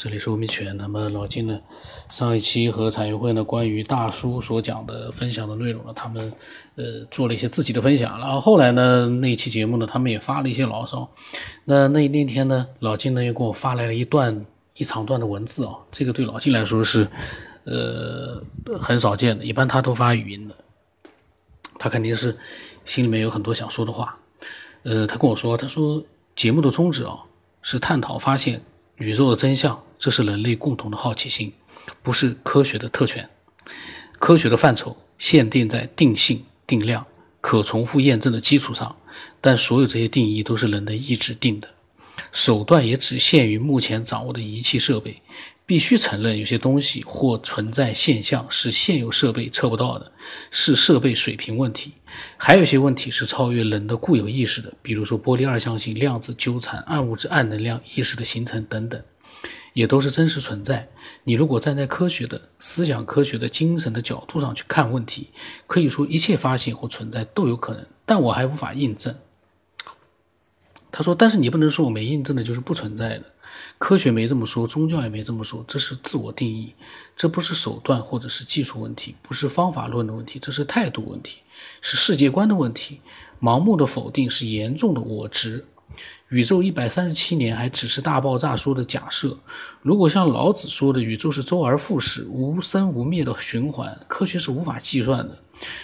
这里是欧米犬。那么老金呢，上一期和产业会呢关于大叔所讲的分享的内容呢，他们呃做了一些自己的分享。然后后来呢，那一期节目呢，他们也发了一些牢骚。那那那天呢，老金呢又给我发来了一段一长段的文字啊，这个对老金来说是呃很少见的，一般他都发语音的。他肯定是心里面有很多想说的话。呃，他跟我说，他说节目的宗旨啊是探讨发现。宇宙的真相，这是人类共同的好奇心，不是科学的特权。科学的范畴限定在定性、定量、可重复验证的基础上，但所有这些定义都是人的意志定的，手段也只限于目前掌握的仪器设备。必须承认，有些东西或存在现象是现有设备测不到的，是设备水平问题；还有些问题是超越人的固有意识的，比如说玻璃二象性、量子纠缠、暗物质、暗能量、意识的形成等等，也都是真实存在。你如果站在科学的思想、科学的精神的角度上去看问题，可以说一切发现或存在都有可能，但我还无法印证。他说：“但是你不能说我没印证的就是不存在的。”科学没这么说，宗教也没这么说，这是自我定义，这不是手段或者是技术问题，不是方法论的问题，这是态度问题，是世界观的问题。盲目的否定是严重的我执。宇宙一百三十七年还只是大爆炸说的假设。如果像老子说的宇宙是周而复始、无生无灭的循环，科学是无法计算的。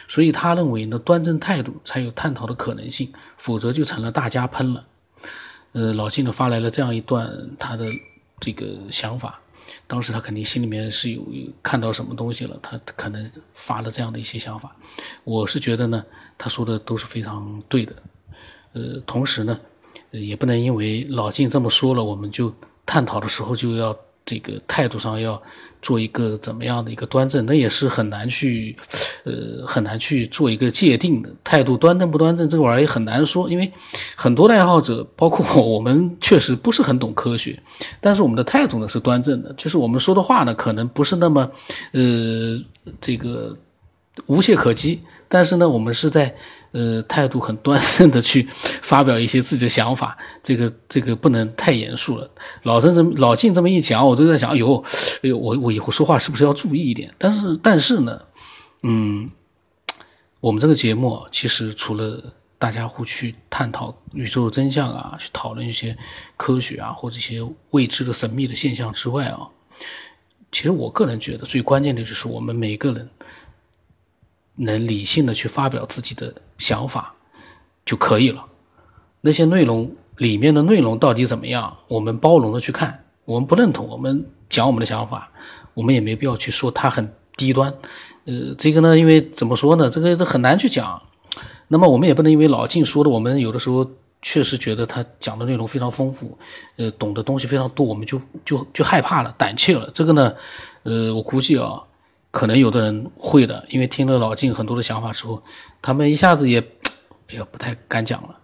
所以他认为呢，端正态度才有探讨的可能性，否则就成了大家喷了。呃，老金呢发来了这样一段他的这个想法，当时他肯定心里面是有看到什么东西了，他可能发了这样的一些想法。我是觉得呢，他说的都是非常对的。呃，同时呢，也不能因为老金这么说了，我们就探讨的时候就要这个态度上要。做一个怎么样的一个端正，那也是很难去，呃，很难去做一个界定的态度端正不端正，这个玩意儿也很难说。因为很多的爱好者，包括我们，确实不是很懂科学，但是我们的态度呢是端正的，就是我们说的话呢，可能不是那么，呃，这个无懈可击。但是呢，我们是在呃态度很端正的去发表一些自己的想法，这个这个不能太严肃了。老郑这么老静这么一讲，我都在想，哎呦，哎呦，我我以后说话是不是要注意一点？但是但是呢，嗯，我们这个节目其实除了大家会去探讨宇宙的真相啊，去讨论一些科学啊或者一些未知的神秘的现象之外啊，其实我个人觉得最关键的就是我们每个人。能理性的去发表自己的想法就可以了。那些内容里面的内容到底怎么样，我们包容的去看。我们不认同，我们讲我们的想法，我们也没必要去说它很低端。呃，这个呢，因为怎么说呢，这个很难去讲。那么我们也不能因为老静说的，我们有的时候确实觉得他讲的内容非常丰富，呃，懂的东西非常多，我们就就就害怕了，胆怯了。这个呢，呃，我估计啊。可能有的人会的，因为听了老晋很多的想法之后，他们一下子也，哎呀，不太敢讲了，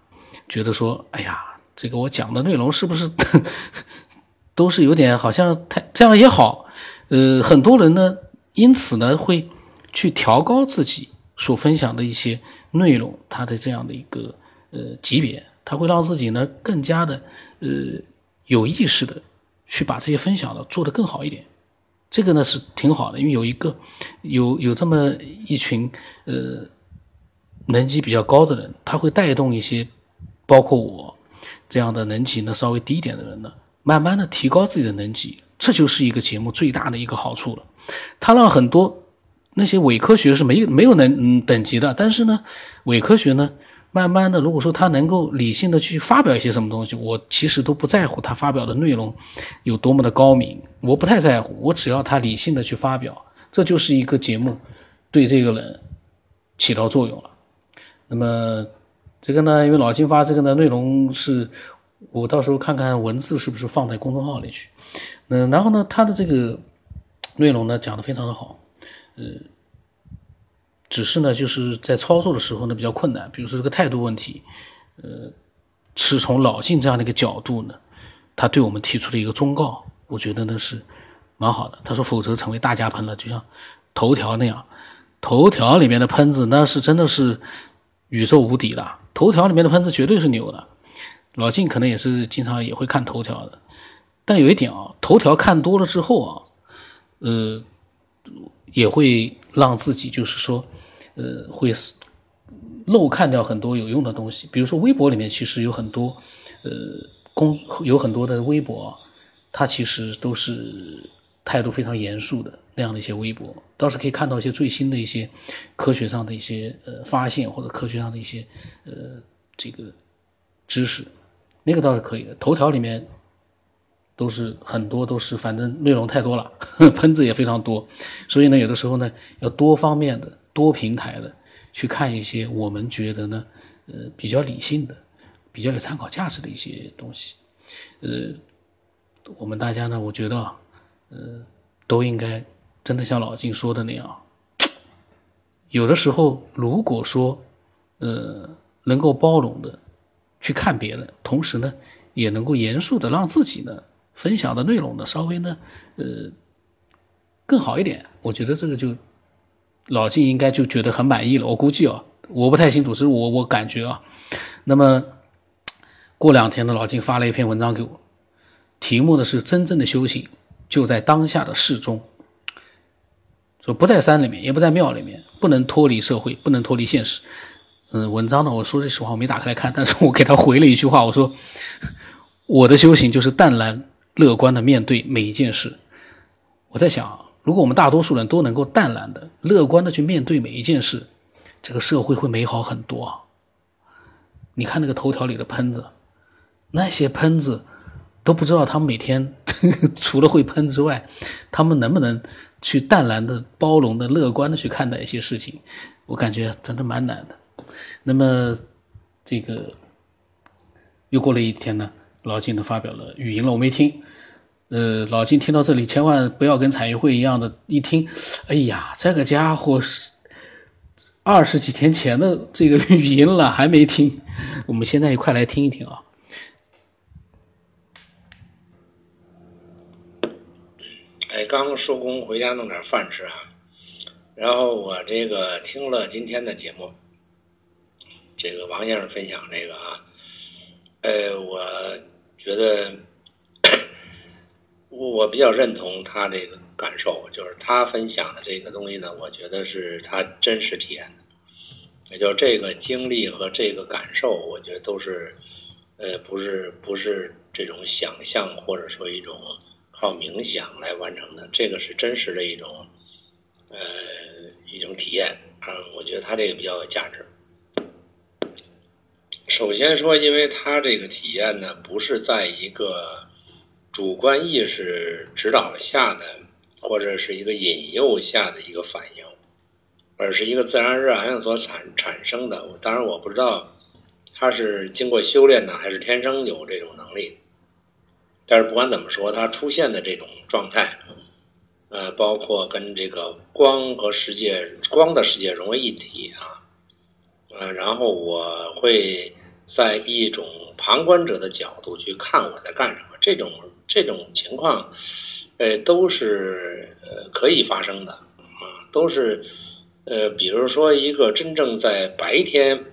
觉得说，哎呀，这个我讲的内容是不是 都是有点好像太这样也好，呃，很多人呢，因此呢会去调高自己所分享的一些内容，他的这样的一个呃级别，他会让自己呢更加的呃有意识的去把这些分享的做得更好一点。这个呢是挺好的，因为有一个有有这么一群呃能级比较高的人，他会带动一些包括我这样的能级呢稍微低一点的人呢，慢慢的提高自己的能级，这就是一个节目最大的一个好处了。他让很多那些伪科学是没有没有能等级的，但是呢伪科学呢。慢慢的，如果说他能够理性的去发表一些什么东西，我其实都不在乎他发表的内容有多么的高明，我不太在乎，我只要他理性的去发表，这就是一个节目对这个人起到作用了。那么这个呢，因为老金发这个呢内容是，我到时候看看文字是不是放在公众号里去，嗯，然后呢，他的这个内容呢讲的非常的好，呃。只是呢，就是在操作的时候呢比较困难，比如说这个态度问题，呃，是从老晋这样的一个角度呢，他对我们提出了一个忠告，我觉得呢是蛮好的。他说，否则成为大家喷了，就像头条那样，头条里面的喷子那是真的是宇宙无敌的，头条里面的喷子绝对是牛的。老晋可能也是经常也会看头条的，但有一点啊，头条看多了之后啊，呃，也会让自己就是说，呃，会漏看掉很多有用的东西。比如说微博里面其实有很多，呃，公有很多的微博，它其实都是态度非常严肃的那样的一些微博，倒是可以看到一些最新的一些科学上的一些呃发现或者科学上的一些呃这个知识，那个倒是可以的。头条里面。都是很多都是，反正内容太多了，喷子也非常多，所以呢，有的时候呢，要多方面的、多平台的去看一些我们觉得呢，呃，比较理性的、比较有参考价值的一些东西。呃，我们大家呢，我觉得，呃，都应该真的像老金说的那样，有的时候如果说，呃，能够包容的去看别人，同时呢，也能够严肃的让自己呢。分享的内容呢，稍微呢，呃，更好一点。我觉得这个就老金应该就觉得很满意了。我估计啊，我不太清楚，是我我感觉啊。那么过两天呢，老金发了一篇文章给我，题目呢是“真正的修行就在当下的事中”，说不在山里面，也不在庙里面，不能脱离社会，不能脱离现实。嗯，文章呢，我说句实话，我没打开来看，但是我给他回了一句话，我说 我的修行就是淡然。乐观的面对每一件事，我在想，如果我们大多数人都能够淡然的、乐观的去面对每一件事，这个社会会美好很多啊！你看那个头条里的喷子，那些喷子都不知道他们每天 除了会喷之外，他们能不能去淡然的、包容的、乐观的去看待一些事情？我感觉真的蛮难的。那么，这个又过了一天呢？老金呢发表了语音了，我没听。呃，老金听到这里，千万不要跟彩云会一样的，一听，哎呀，这个家伙是二十几天前的这个语音了，还没听。我们现在一块来听一听啊。哎，刚收工回家弄点饭吃啊。然后我这个听了今天的节目，这个王先生分享这个啊，呃，我。觉得我比较认同他这个感受，就是他分享的这个东西呢，我觉得是他真实体验的，也就是这个经历和这个感受，我觉得都是呃不是不是这种想象或者说一种靠冥想来完成的，这个是真实的一种呃一种体验啊，我觉得他这个比较有价值。首先说，因为他这个体验呢，不是在一个主观意识指导下的，或者是一个引诱下的一个反应，而是一个自然而然所产产生的。当然，我不知道他是经过修炼呢，还是天生有这种能力。但是不管怎么说，他出现的这种状态，呃，包括跟这个光和世界、光的世界融为一体啊，呃，然后我会。在一种旁观者的角度去看我在干什么，这种这种情况，呃，都是呃可以发生的啊，都是呃，比如说一个真正在白天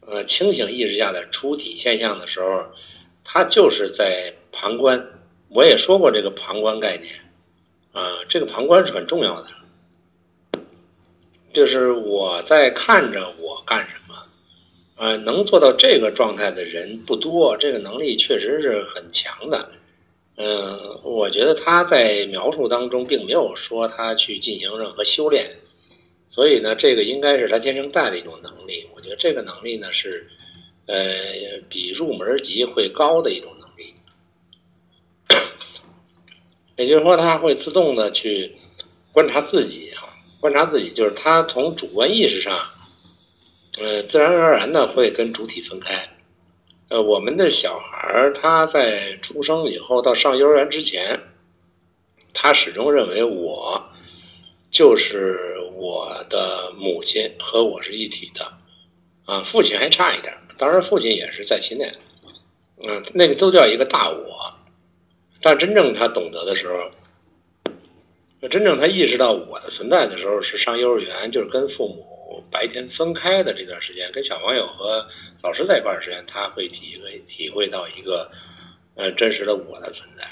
呃清醒意识下的出体现象的时候，他就是在旁观。我也说过这个旁观概念啊，这个旁观是很重要的，就是我在看着我干什么。呃，能做到这个状态的人不多，这个能力确实是很强的。嗯，我觉得他在描述当中并没有说他去进行任何修炼，所以呢，这个应该是他天生带的一种能力。我觉得这个能力呢是，呃，比入门级会高的一种能力。也就是说，他会自动的去观察自己啊，观察自己，就是他从主观意识上。呃，自然而然的会跟主体分开。呃，我们的小孩他在出生以后到上幼儿园之前，他始终认为我就是我的母亲和我是一体的。啊，父亲还差一点，当然父亲也是在其内。嗯，那个都叫一个大我。但真正他懂得的时候，真正他意识到我的存在的时候，是上幼儿园，就是跟父母。白天分开的这段时间，跟小朋友和老师在一块儿时间，他会体会体会到一个呃真实的我的存在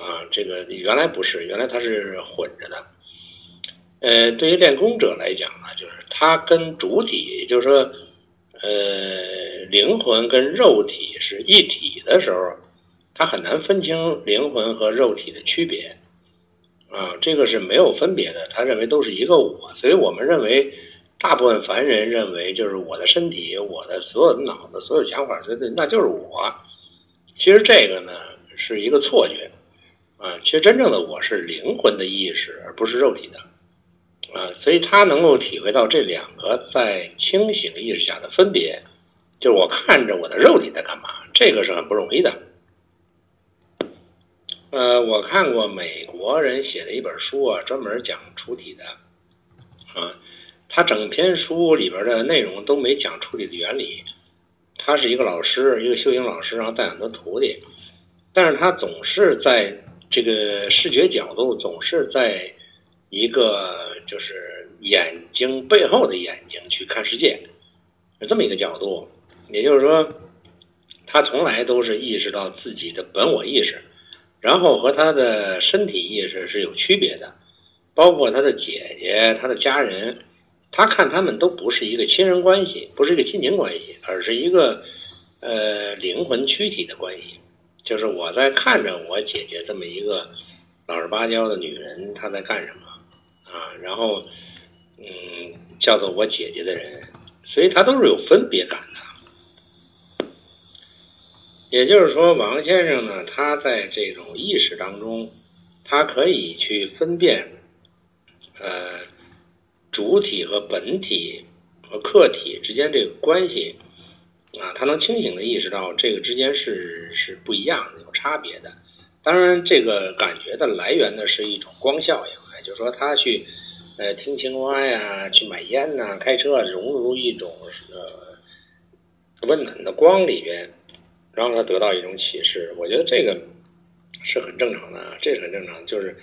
啊，这。个原来不是，原来它是混着的。呃，对于练功者来讲呢，就是它跟主体，也就是说，呃，灵魂跟肉体是一体的时候，他很难分清灵魂和肉体的区别。啊，这个是没有分别的，他认为都是一个我，所以我们认为，大部分凡人认为就是我的身体，我的所有的脑子，所有想法，这那就是我。其实这个呢是一个错觉，啊，其实真正的我是灵魂的意识，而不是肉体的，啊，所以他能够体会到这两个在清醒意识下的分别，就是我看着我的肉体在干嘛，这个是很不容易的。呃，我看过美国人写的一本书啊，专门讲出体的，啊，他整篇书里边的内容都没讲处理的原理。他是一个老师，一个修行老师，然后带很多徒弟，但是他总是在这个视觉角度，总是在一个就是眼睛背后的眼睛去看世界，有这么一个角度。也就是说，他从来都是意识到自己的本我意识。然后和他的身体意识是有区别的，包括他的姐姐、他的家人，他看他们都不是一个亲人关系，不是一个亲情关系，而是一个呃灵魂躯体的关系。就是我在看着我姐姐这么一个老实巴交的女人，她在干什么啊？然后嗯，叫做我姐姐的人，所以他都是有分别感的。也就是说，王先生呢，他在这种意识当中，他可以去分辨，呃，主体和本体和客体之间这个关系，啊，他能清醒的意识到这个之间是是不一样的，有差别的。当然，这个感觉的来源呢，是一种光效应，也就是说，他去呃听青蛙呀，去买烟呐，开车融入一种呃温暖的光里边。让他得到一种启示，我觉得这个是很正常的，这是很正常。就是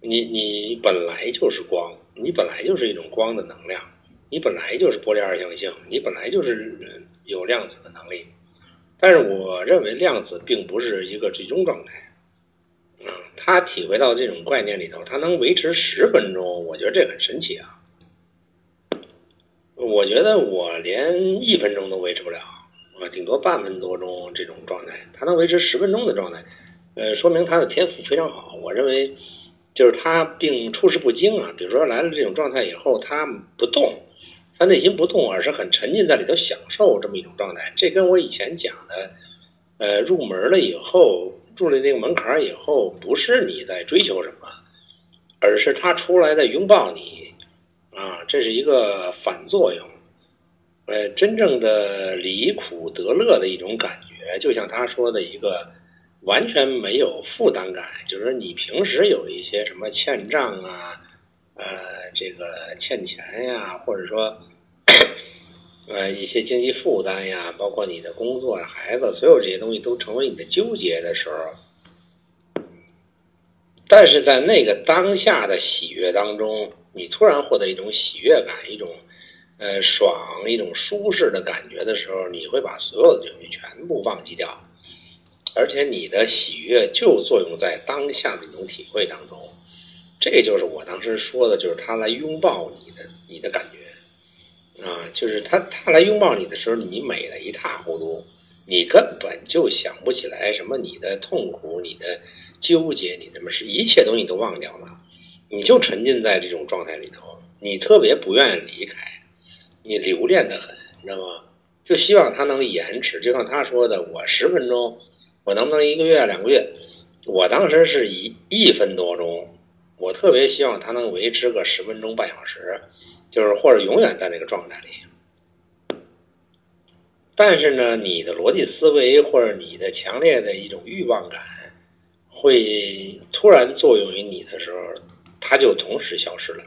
你你本来就是光，你本来就是一种光的能量，你本来就是波粒二象性，你本来就是有量子的能力。但是我认为量子并不是一个最终状态。啊，他体会到这种概念里头，他能维持十分钟，我觉得这很神奇啊。我觉得我连一分钟都维持不了。啊，顶多半分多钟这种状态，他能维持十分钟的状态，呃，说明他的天赋非常好。我认为，就是他并处事不惊啊。比如说来了这种状态以后，他不动，他内心不动，而是很沉浸在里头享受这么一种状态。这跟我以前讲的，呃，入门了以后，入了那个门槛以后，不是你在追求什么，而是他出来在拥抱你，啊，这是一个反作用。呃，真正的离苦得乐的一种感觉，就像他说的一个完全没有负担感，就是说你平时有一些什么欠账啊，呃，这个欠钱呀，或者说 呃一些经济负担呀，包括你的工作、孩子，所有这些东西都成为你的纠结的时候，但是在那个当下的喜悦当中，你突然获得一种喜悦感，一种。呃，爽一种舒适的感觉的时候，你会把所有的东西全部忘记掉，而且你的喜悦就作用在当下的一种体会当中。这就是我当时说的，就是他来拥抱你的你的感觉啊，就是他他来拥抱你的时候，你美得一塌糊涂，你根本就想不起来什么你的痛苦、你的纠结、你什么是一切东西都忘掉了，你就沉浸在这种状态里头，你特别不愿意离开。你留恋的很，你知道吗？就希望他能延迟。就像他说的，我十分钟，我能不能一个月、两个月？我当时是一一分多钟，我特别希望他能维持个十分钟、半小时，就是或者永远在那个状态里。但是呢，你的逻辑思维或者你的强烈的一种欲望感，会突然作用于你的时候，它就同时消失了。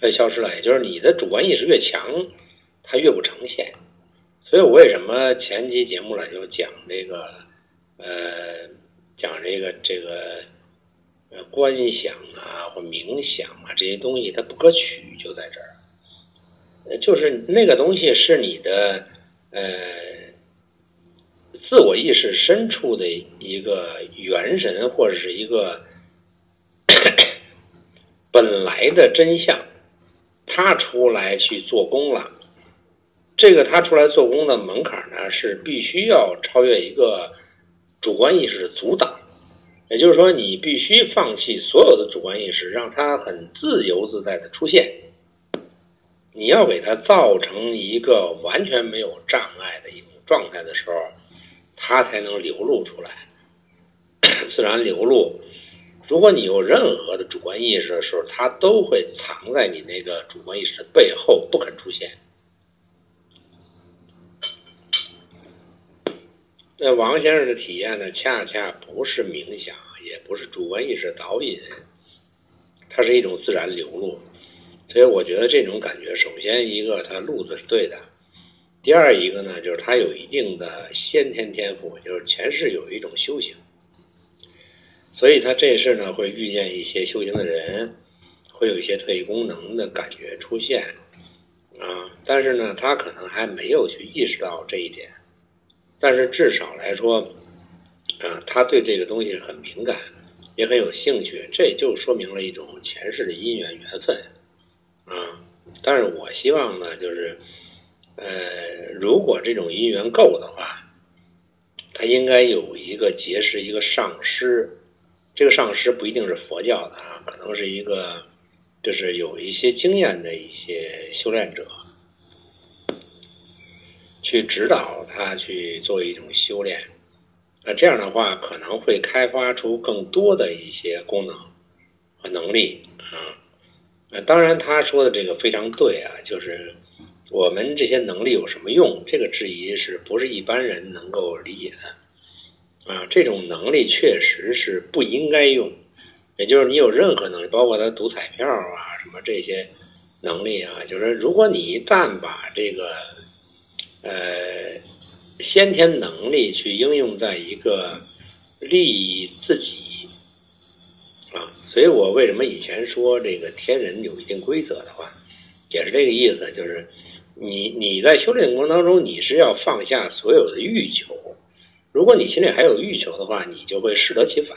它消失了，也就是你的主观意识越强。它越不呈现，所以我为什么前期节目了就讲这个，呃，讲这个这个，呃，观想啊或冥想啊这些东西，它不可取就在这儿，呃，就是那个东西是你的呃自我意识深处的一个元神或者是一个 本来的真相，他出来去做工了。这个他出来做工的门槛呢，是必须要超越一个主观意识的阻挡，也就是说，你必须放弃所有的主观意识，让它很自由自在的出现。你要给它造成一个完全没有障碍的一种状态的时候，它才能流露出来，自然流露。如果你有任何的主观意识的时候，它都会藏在你那个主观意识的背后，不肯出现。那王先生的体验呢，恰恰不是冥想，也不是主观意识导引，它是一种自然流露。所以我觉得这种感觉，首先一个他路子是对的，第二一个呢，就是他有一定的先天天赋，就是前世有一种修行，所以他这事呢会遇见一些修行的人，会有一些特异功能的感觉出现，啊，但是呢，他可能还没有去意识到这一点。但是至少来说，啊，他对这个东西很敏感，也很有兴趣，这就说明了一种前世的因缘缘分，啊。但是我希望呢，就是，呃，如果这种因缘够的话，他应该有一个结识一个上师，这个上师不一定是佛教的啊，可能是一个，就是有一些经验的一些修炼者。去指导他去做一种修炼，那这样的话可能会开发出更多的一些功能和能力啊。那当然他说的这个非常对啊，就是我们这些能力有什么用？这个质疑是不是一般人能够理解的啊？这种能力确实是不应该用，也就是你有任何能力，包括他赌彩票啊什么这些能力啊，就是如果你一旦把这个。呃，先天能力去应用在一个利益自己啊，所以我为什么以前说这个天人有一定规则的话，也是这个意思，就是你你在修炼过程当中，你是要放下所有的欲求，如果你心里还有欲求的话，你就会适得其反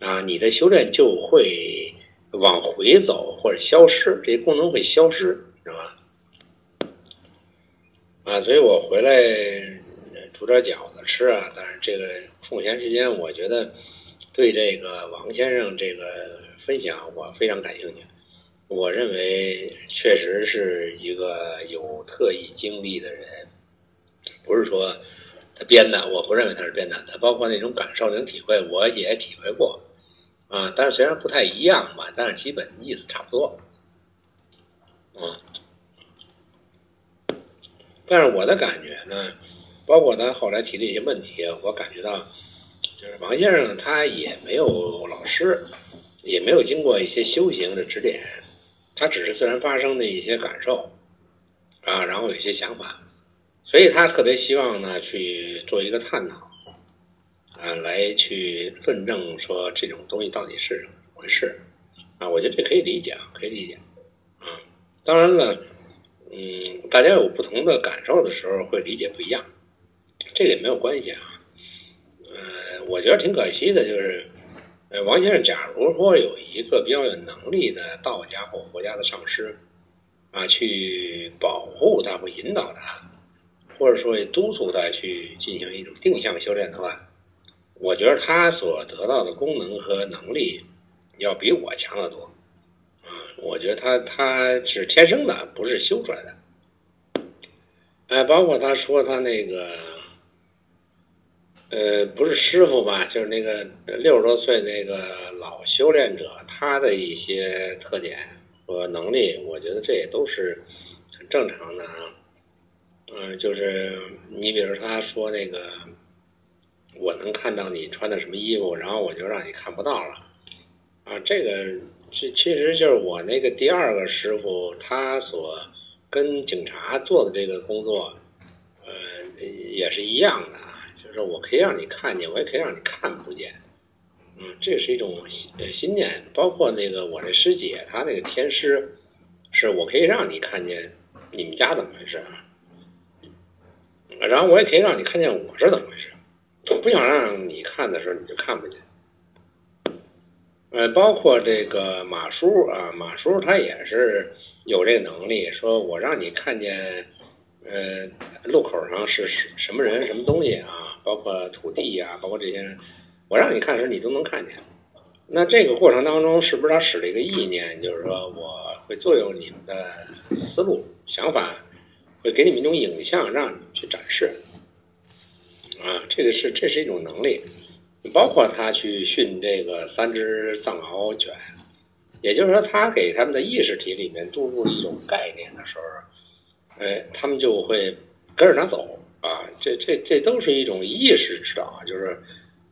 啊，你的修炼就会往回走或者消失，这些功能会消失，是吧？啊，所以我回来煮点饺子吃啊。但是这个空闲时间，我觉得对这个王先生这个分享我非常感兴趣。我认为确实是一个有特异经历的人，不是说他编的。我不认为他是编的，他包括那种感受、那种体会，我也体会过啊。但是虽然不太一样吧，但是基本意思差不多。啊。但是我的感觉呢，包括他后来提的一些问题，我感觉到，就是王先生他也没有老师，也没有经过一些修行的指点，他只是自然发生的一些感受，啊，然后有一些想法，所以他特别希望呢去做一个探讨，啊，来去论证说这种东西到底是怎么回事，啊，我觉得这可以理解，可以理解，啊，当然了。嗯，大家有不同的感受的时候，会理解不一样，这个也没有关系啊。呃，我觉得挺可惜的，就是，呃，王先生，假如说有一个比较有能力的道家或佛家的上师，啊，去保护他或引导他，或者说督促他去进行一种定向修炼的话，我觉得他所得到的功能和能力，要比我强得多啊。我觉得他他是天生的，不是修出来的。哎，包括他说他那个，呃，不是师傅吧，就是那个六十多岁那个老修炼者，他的一些特点和能力，我觉得这也都是很正常的啊。嗯，就是你比如他说那个，我能看到你穿的什么衣服，然后我就让你看不到了啊，这个。这其实就是我那个第二个师傅，他所跟警察做的这个工作，呃，也是一样的啊。就是我可以让你看见，我也可以让你看不见。嗯，这是一种呃心念。包括那个我那师姐，她那个天师，是我可以让你看见你们家怎么回事，然后我也可以让你看见我是怎么回事。我不想让你看的时候，你就看不见。呃，包括这个马叔啊，马叔他也是有这个能力，说我让你看见，呃，路口上是什什么人、什么东西啊，包括土地呀，包括这些人，我让你看时，你都能看见。那这个过程当中，是不是他使了一个意念，就是说我会作用你们的思路、想法，会给你们一种影像，让你们去展示？啊，这个是这是一种能力。包括他去训这个三只藏獒犬，也就是说，他给他们的意识体里面注入一种概念的时候，哎，他们就会跟着他走啊。这这这都是一种意识指导，就是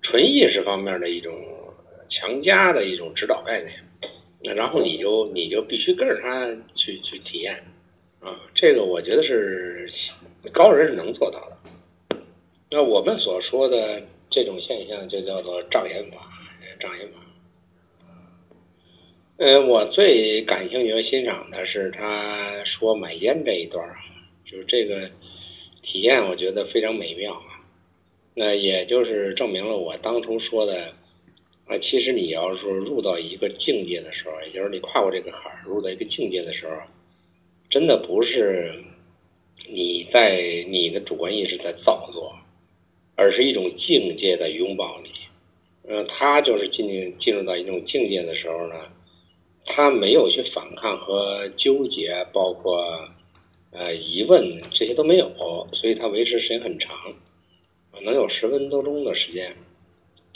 纯意识方面的一种强加的一种指导概念。那然后你就你就必须跟着他去去体验啊。这个我觉得是高人是能做到的。那我们所说的。这种现象就叫做障眼法，障眼法。呃，我最感兴趣和欣赏的是他说买烟这一段啊，就是这个体验，我觉得非常美妙啊。那也就是证明了我当初说的啊，其实你要是入到一个境界的时候，也就是你跨过这个坎儿，入到一个境界的时候，真的不是你在你的主观意识在造作。而是一种境界的拥抱你，嗯，他就是进进入到一种境界的时候呢，他没有去反抗和纠结，包括呃疑问这些都没有，所以他维持时间很长，能有十分多钟的时间，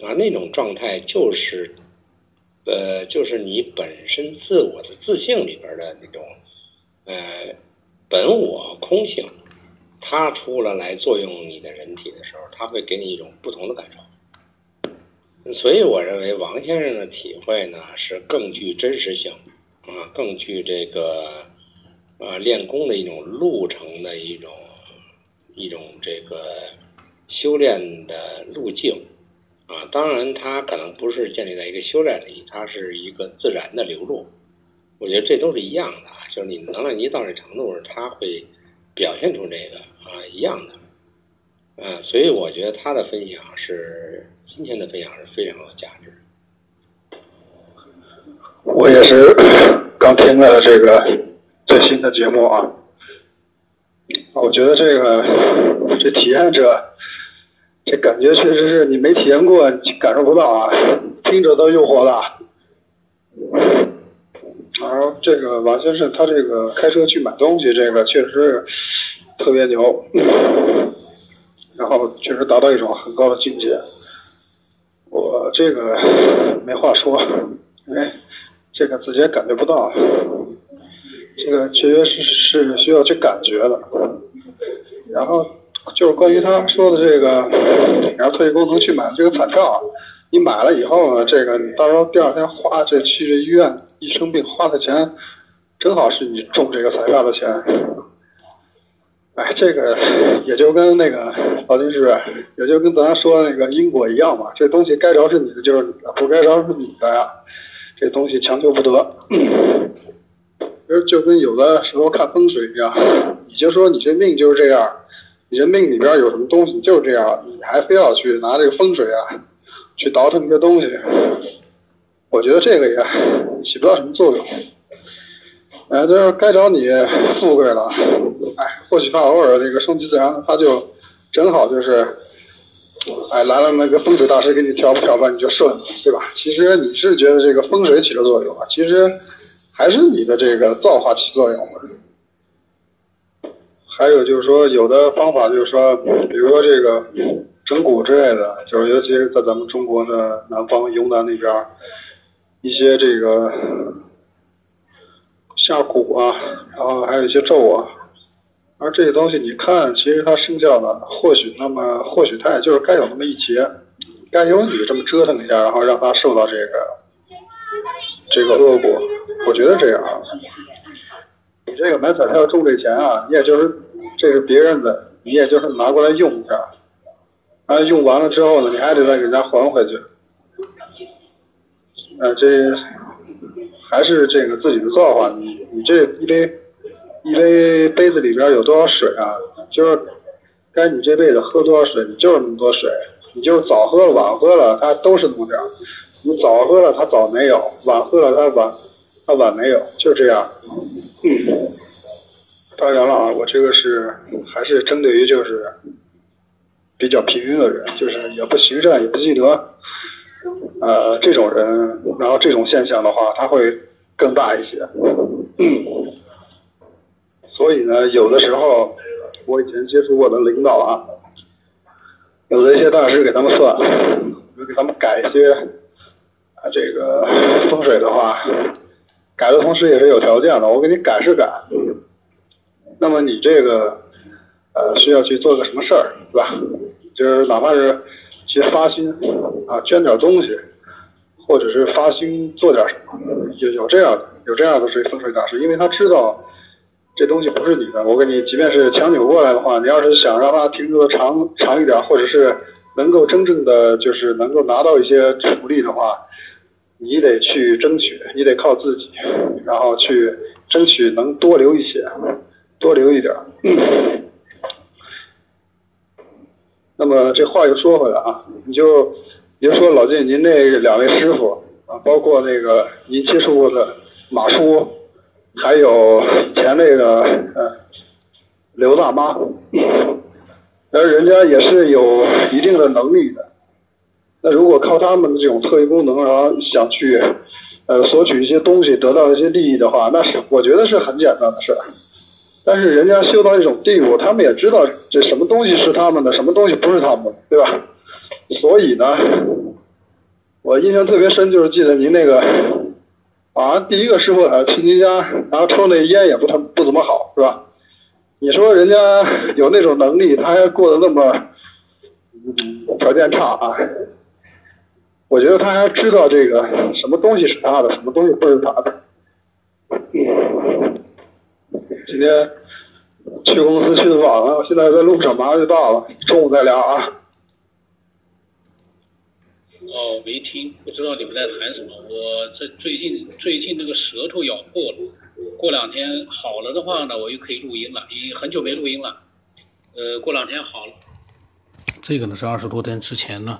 啊，那种状态就是，呃，就是你本身自我的自信里边的那种，呃，本我空性。它出了来作用你的人体的时候，它会给你一种不同的感受。所以我认为王先生的体会呢是更具真实性，啊，更具这个啊练功的一种路程的一种一种这个修炼的路径，啊，当然他可能不是建立在一个修炼里，它是一个自然的流露。我觉得这都是一样的，就是你能量级到这程度，他会表现出这个。啊，一样的，嗯，所以我觉得他的分享是今天的分享是非常有价值。我也是刚听了这个最新的节目啊，我觉得这个这体验者这感觉确实是你没体验过感受不到啊，听着都诱惑了。然后这个王先生他这个开车去买东西，这个确实。特别牛，然后确实达到一种很高的境界。这个没话说，哎，这个自己也感觉不到，这个确确实实是需要去感觉的。然后就是关于他说的这个，然后特异功能去买这个彩票，你买了以后呢，这个你到时候第二天花这去这医院一生病花的钱，正好是你中这个彩票的钱。哎，这个也就跟那个老金师，也就跟咱说的那个因果一样嘛。这东西该着是你的就是你的，不该着是你的呀。这东西强求不得。就就跟有的时候看风水一样，你就说你这命就是这样，你这命里边有什么东西就是这样，你还非要去拿这个风水啊，去倒腾这东西，我觉得这个也起不到什么作用。哎，就是该找你富贵了。或许他偶尔那个顺其自然，他就正好就是，哎，来了那个风水大师给你调不调吧，你就顺，对吧？其实你是觉得这个风水起了作用啊，其实还是你的这个造化起作用了。还有就是说，有的方法就是说，比如说这个整蛊之类的，就是尤其是在咱们中国的南方云南那边，一些这个。下蛊啊，然后还有一些咒啊，而这些东西你看，其实它生效了，或许那么或许它也就是该有那么一劫，该由你这么折腾一下，然后让他受到这个这个恶果。我觉得这样啊，你这个买彩票中这钱啊，你也就是这是别人的，你也就是拿过来用一下，啊，用完了之后呢，你还得再给人家还回去，啊，这。还是这个自己的造化，你你这因为一杯杯子里边有多少水啊？就是该你这辈子喝多少水，你就是那么多水。你就是早喝了晚喝了，它都是那么点。你早喝了它早没有，晚喝了它晚它晚没有，就这样。嗯，当然了啊，我这个是还是针对于就是比较平庸的人，就是也不行善也不积德，呃，这种人，然后这种现象的话，他会更大一些。嗯，所以呢，有的时候我以前接触过的领导啊，有的一些大师给他们算，给他们改一些啊这个风水的话，改的同时也是有条件的，我给你改是改，那么你这个呃需要去做个什么事儿，是吧？就是哪怕是去发心啊捐点东西，或者是发心做点什么，有有这样的有这样的这风水大师，因为他知道这东西不是你的，我给你即便是强扭过来的话，你要是想让它停留的长长一点，或者是能够真正的就是能够拿到一些福利的话，你得去争取，你得靠自己，然后去争取能多留一些，多留一点。嗯那么这话又说回来啊，你就比如说老晋您那两位师傅啊，包括那个您接触过的马叔，还有以前那个呃刘大妈，而人家也是有一定的能力的。那如果靠他们的这种特异功能，然后想去呃索取一些东西，得到一些利益的话，那是我觉得是很简单的事儿。但是人家修到一种地步，他们也知道这什么东西是他们的，什么东西不是他们的，对吧？所以呢，我印象特别深，就是记得您那个，啊第一个师傅还去您家，然后抽那烟也不太不怎么好，是吧？你说人家有那种能力，他还过得那么条件差啊？我觉得他还知道这个什么东西是他的，什么东西不是他的。今天去公司去的晚了，现在在路上，马上就到了，中午再聊啊。哦，没听，不知道你们在谈什么。我这最近最近这个舌头咬破了，过两天好了的话呢，我又可以录音了。已经很久没录音了，呃，过两天好了。这个呢是二十多天之前呢，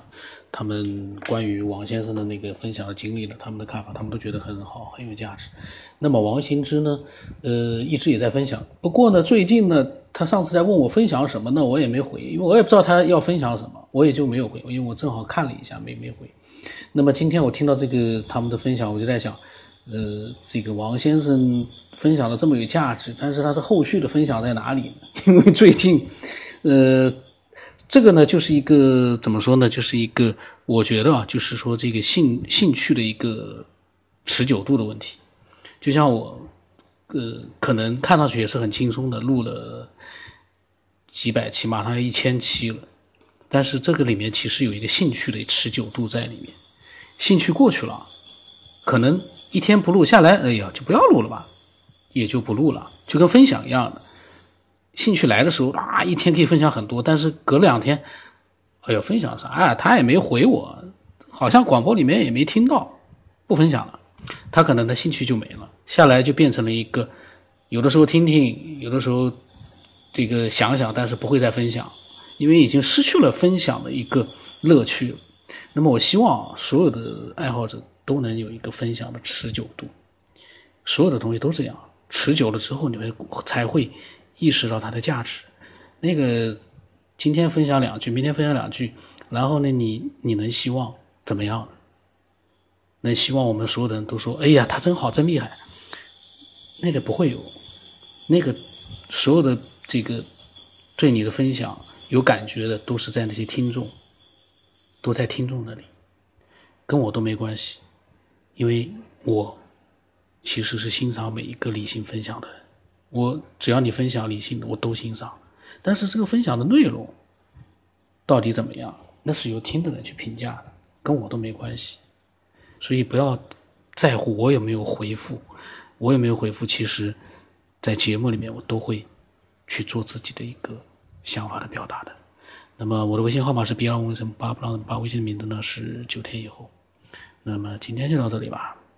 他们关于王先生的那个分享的经历了，他们的看法，他们都觉得很好，很有价值。那么王行之呢，呃，一直也在分享。不过呢，最近呢，他上次在问我分享什么呢，我也没回，因为我也不知道他要分享什么，我也就没有回，因为我正好看了一下，没没回。那么今天我听到这个他们的分享，我就在想，呃，这个王先生分享的这么有价值，但是他的后续的分享在哪里？因为最近，呃。这个呢，就是一个怎么说呢？就是一个我觉得啊，就是说这个兴兴趣的一个持久度的问题。就像我，呃，可能看上去也是很轻松的，录了几百期，马上要一千期了。但是这个里面其实有一个兴趣的持久度在里面。兴趣过去了，可能一天不录下来，哎呀，就不要录了吧，也就不录了，就跟分享一样的。兴趣来的时候啊，一天可以分享很多，但是隔两天，哎呦，分享啥呀？他也没回我，好像广播里面也没听到，不分享了。他可能的兴趣就没了，下来就变成了一个，有的时候听听，有的时候这个想想，但是不会再分享，因为已经失去了分享的一个乐趣了。那么我希望所有的爱好者都能有一个分享的持久度，所有的东西都这样，持久了之后，你会才会。意识到它的价值，那个今天分享两句，明天分享两句，然后呢，你你能希望怎么样？能希望我们所有的人都说：“哎呀，他真好，真厉害。”那个不会有，那个所有的这个对你的分享有感觉的，都是在那些听众，都在听众那里，跟我都没关系，因为我其实是欣赏每一个理性分享的人。我只要你分享理性的，我都欣赏。但是这个分享的内容到底怎么样，那是由听的人去评价的，跟我都没关系。所以不要在乎我有没有回复，我有没有回复。其实，在节目里面我都会去做自己的一个想法的表达的。那么我的微信号码是 B 二五零八，不让八，微信的名字呢是九天以后。那么今天就到这里吧。